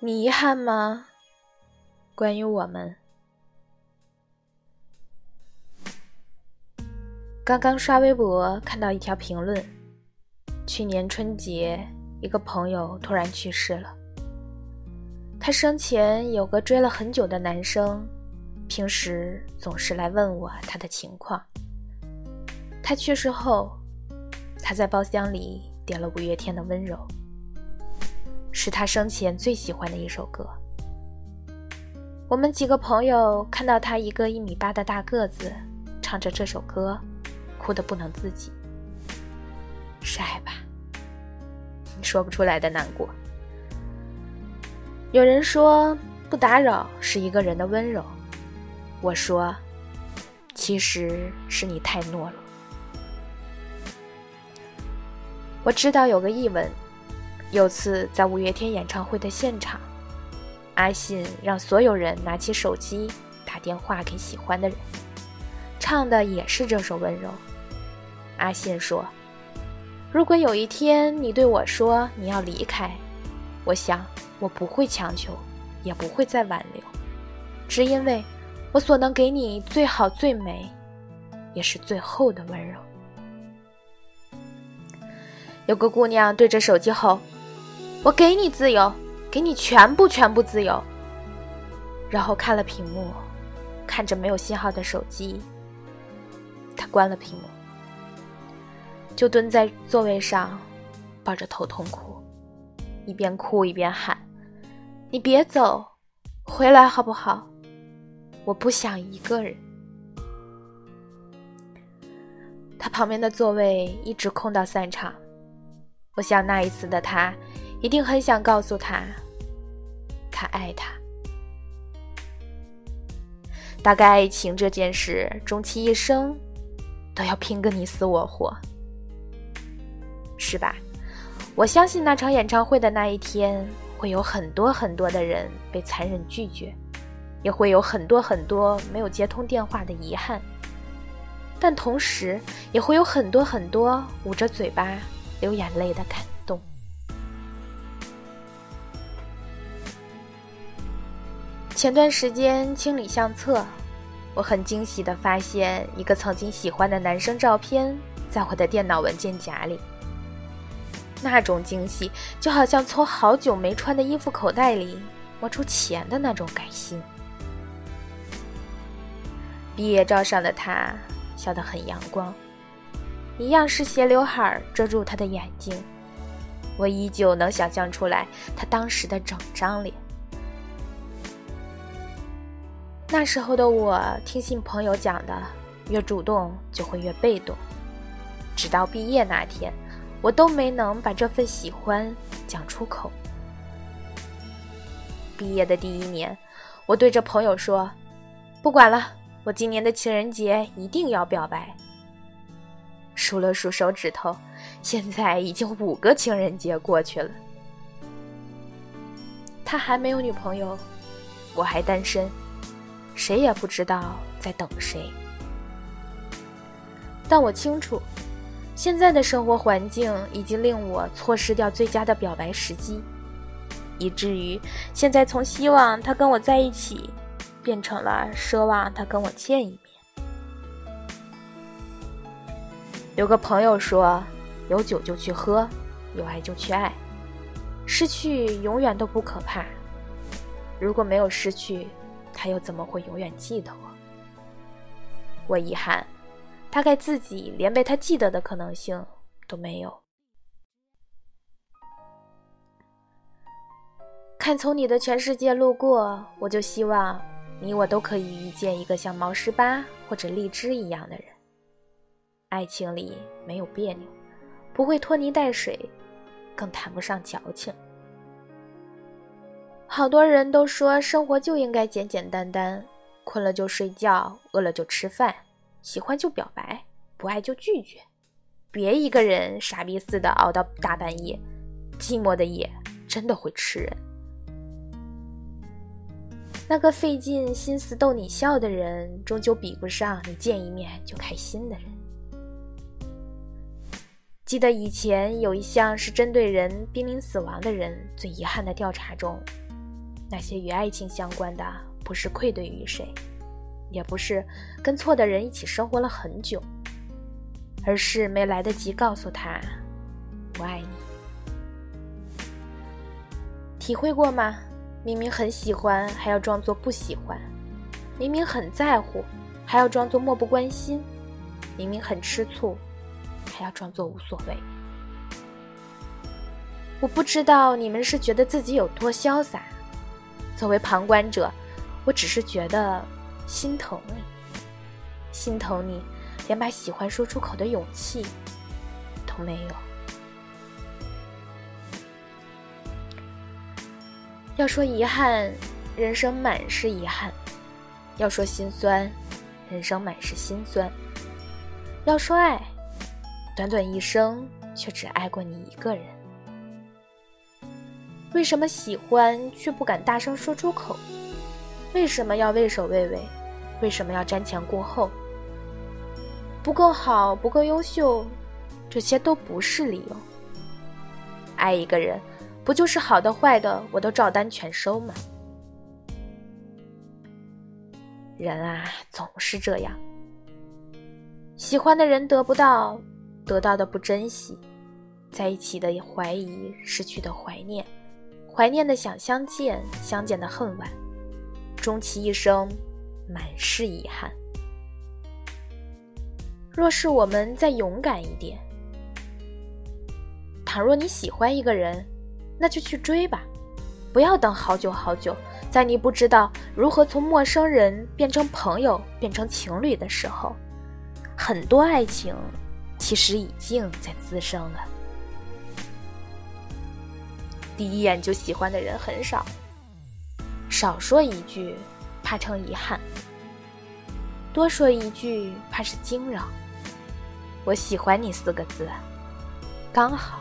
你遗憾吗？关于我们，刚刚刷微博看到一条评论：去年春节，一个朋友突然去世了。他生前有个追了很久的男生，平时总是来问我他的情况。他去世后，他在包厢里点了五月天的《温柔》。是他生前最喜欢的一首歌。我们几个朋友看到他一个一米八的大个子唱着这首歌，哭得不能自己。是爱吧？说不出来的难过。有人说不打扰是一个人的温柔，我说，其实是你太懦弱。我知道有个译文。有次在五月天演唱会的现场，阿信让所有人拿起手机打电话给喜欢的人，唱的也是这首《温柔》。阿信说：“如果有一天你对我说你要离开，我想我不会强求，也不会再挽留，只因为我所能给你最好、最美，也是最后的温柔。”有个姑娘对着手机吼。我给你自由，给你全部全部自由。然后看了屏幕，看着没有信号的手机，他关了屏幕，就蹲在座位上，抱着头痛哭，一边哭一边喊：“你别走，回来好不好？我不想一个人。”他旁边的座位一直空到散场。我想那一次的他。一定很想告诉他，他爱他。大概爱情这件事，终其一生都要拼个你死我活，是吧？我相信那场演唱会的那一天，会有很多很多的人被残忍拒绝，也会有很多很多没有接通电话的遗憾，但同时也会有很多很多捂着嘴巴流眼泪的感。前段时间清理相册，我很惊喜地发现一个曾经喜欢的男生照片在我的电脑文件夹里。那种惊喜就好像从好久没穿的衣服口袋里摸出钱的那种开心。毕业照上的他笑得很阳光，一样是斜刘海遮住他的眼睛，我依旧能想象出来他当时的整张脸。那时候的我，听信朋友讲的，越主动就会越被动。直到毕业那天，我都没能把这份喜欢讲出口。毕业的第一年，我对着朋友说：“不管了，我今年的情人节一定要表白。”数了数手指头，现在已经五个情人节过去了。他还没有女朋友，我还单身。谁也不知道在等谁，但我清楚，现在的生活环境已经令我错失掉最佳的表白时机，以至于现在从希望他跟我在一起，变成了奢望他跟我见一面。有个朋友说：“有酒就去喝，有爱就去爱，失去永远都不可怕。如果没有失去。”他又怎么会永远记得我？我遗憾，大概自己连被他记得的可能性都没有。看从你的全世界路过，我就希望你我都可以遇见一个像毛十八或者荔枝一样的人。爱情里没有别扭，不会拖泥带水，更谈不上矫情。好多人都说生活就应该简简单单，困了就睡觉，饿了就吃饭，喜欢就表白，不爱就拒绝，别一个人傻逼似的熬到大半夜，寂寞的夜真的会吃人。那个费尽心思逗你笑的人，终究比不上你见一面就开心的人。记得以前有一项是针对人濒临死亡的人最遗憾的调查中。那些与爱情相关的，不是愧对于谁，也不是跟错的人一起生活了很久，而是没来得及告诉他我爱你。体会过吗？明明很喜欢，还要装作不喜欢；明明很在乎，还要装作漠不关心；明明很吃醋，还要装作无所谓。我不知道你们是觉得自己有多潇洒。作为旁观者，我只是觉得心疼你，心疼你连把喜欢说出口的勇气都没有。要说遗憾，人生满是遗憾；要说心酸，人生满是心酸；要说爱，短短一生却只爱过你一个人。为什么喜欢却不敢大声说出口？为什么要畏首畏尾？为什么要瞻前顾后？不够好，不够优秀，这些都不是理由。爱一个人，不就是好的坏的我都照单全收吗？人啊，总是这样。喜欢的人得不到，得到的不珍惜，在一起的怀疑，失去的怀念。怀念的想相见，相见的恨晚，终其一生，满是遗憾。若是我们再勇敢一点，倘若你喜欢一个人，那就去追吧，不要等好久好久，在你不知道如何从陌生人变成朋友、变成情侣的时候，很多爱情其实已经在滋生了。第一眼就喜欢的人很少，少说一句，怕成遗憾；多说一句，怕是惊扰。我喜欢你四个字，刚好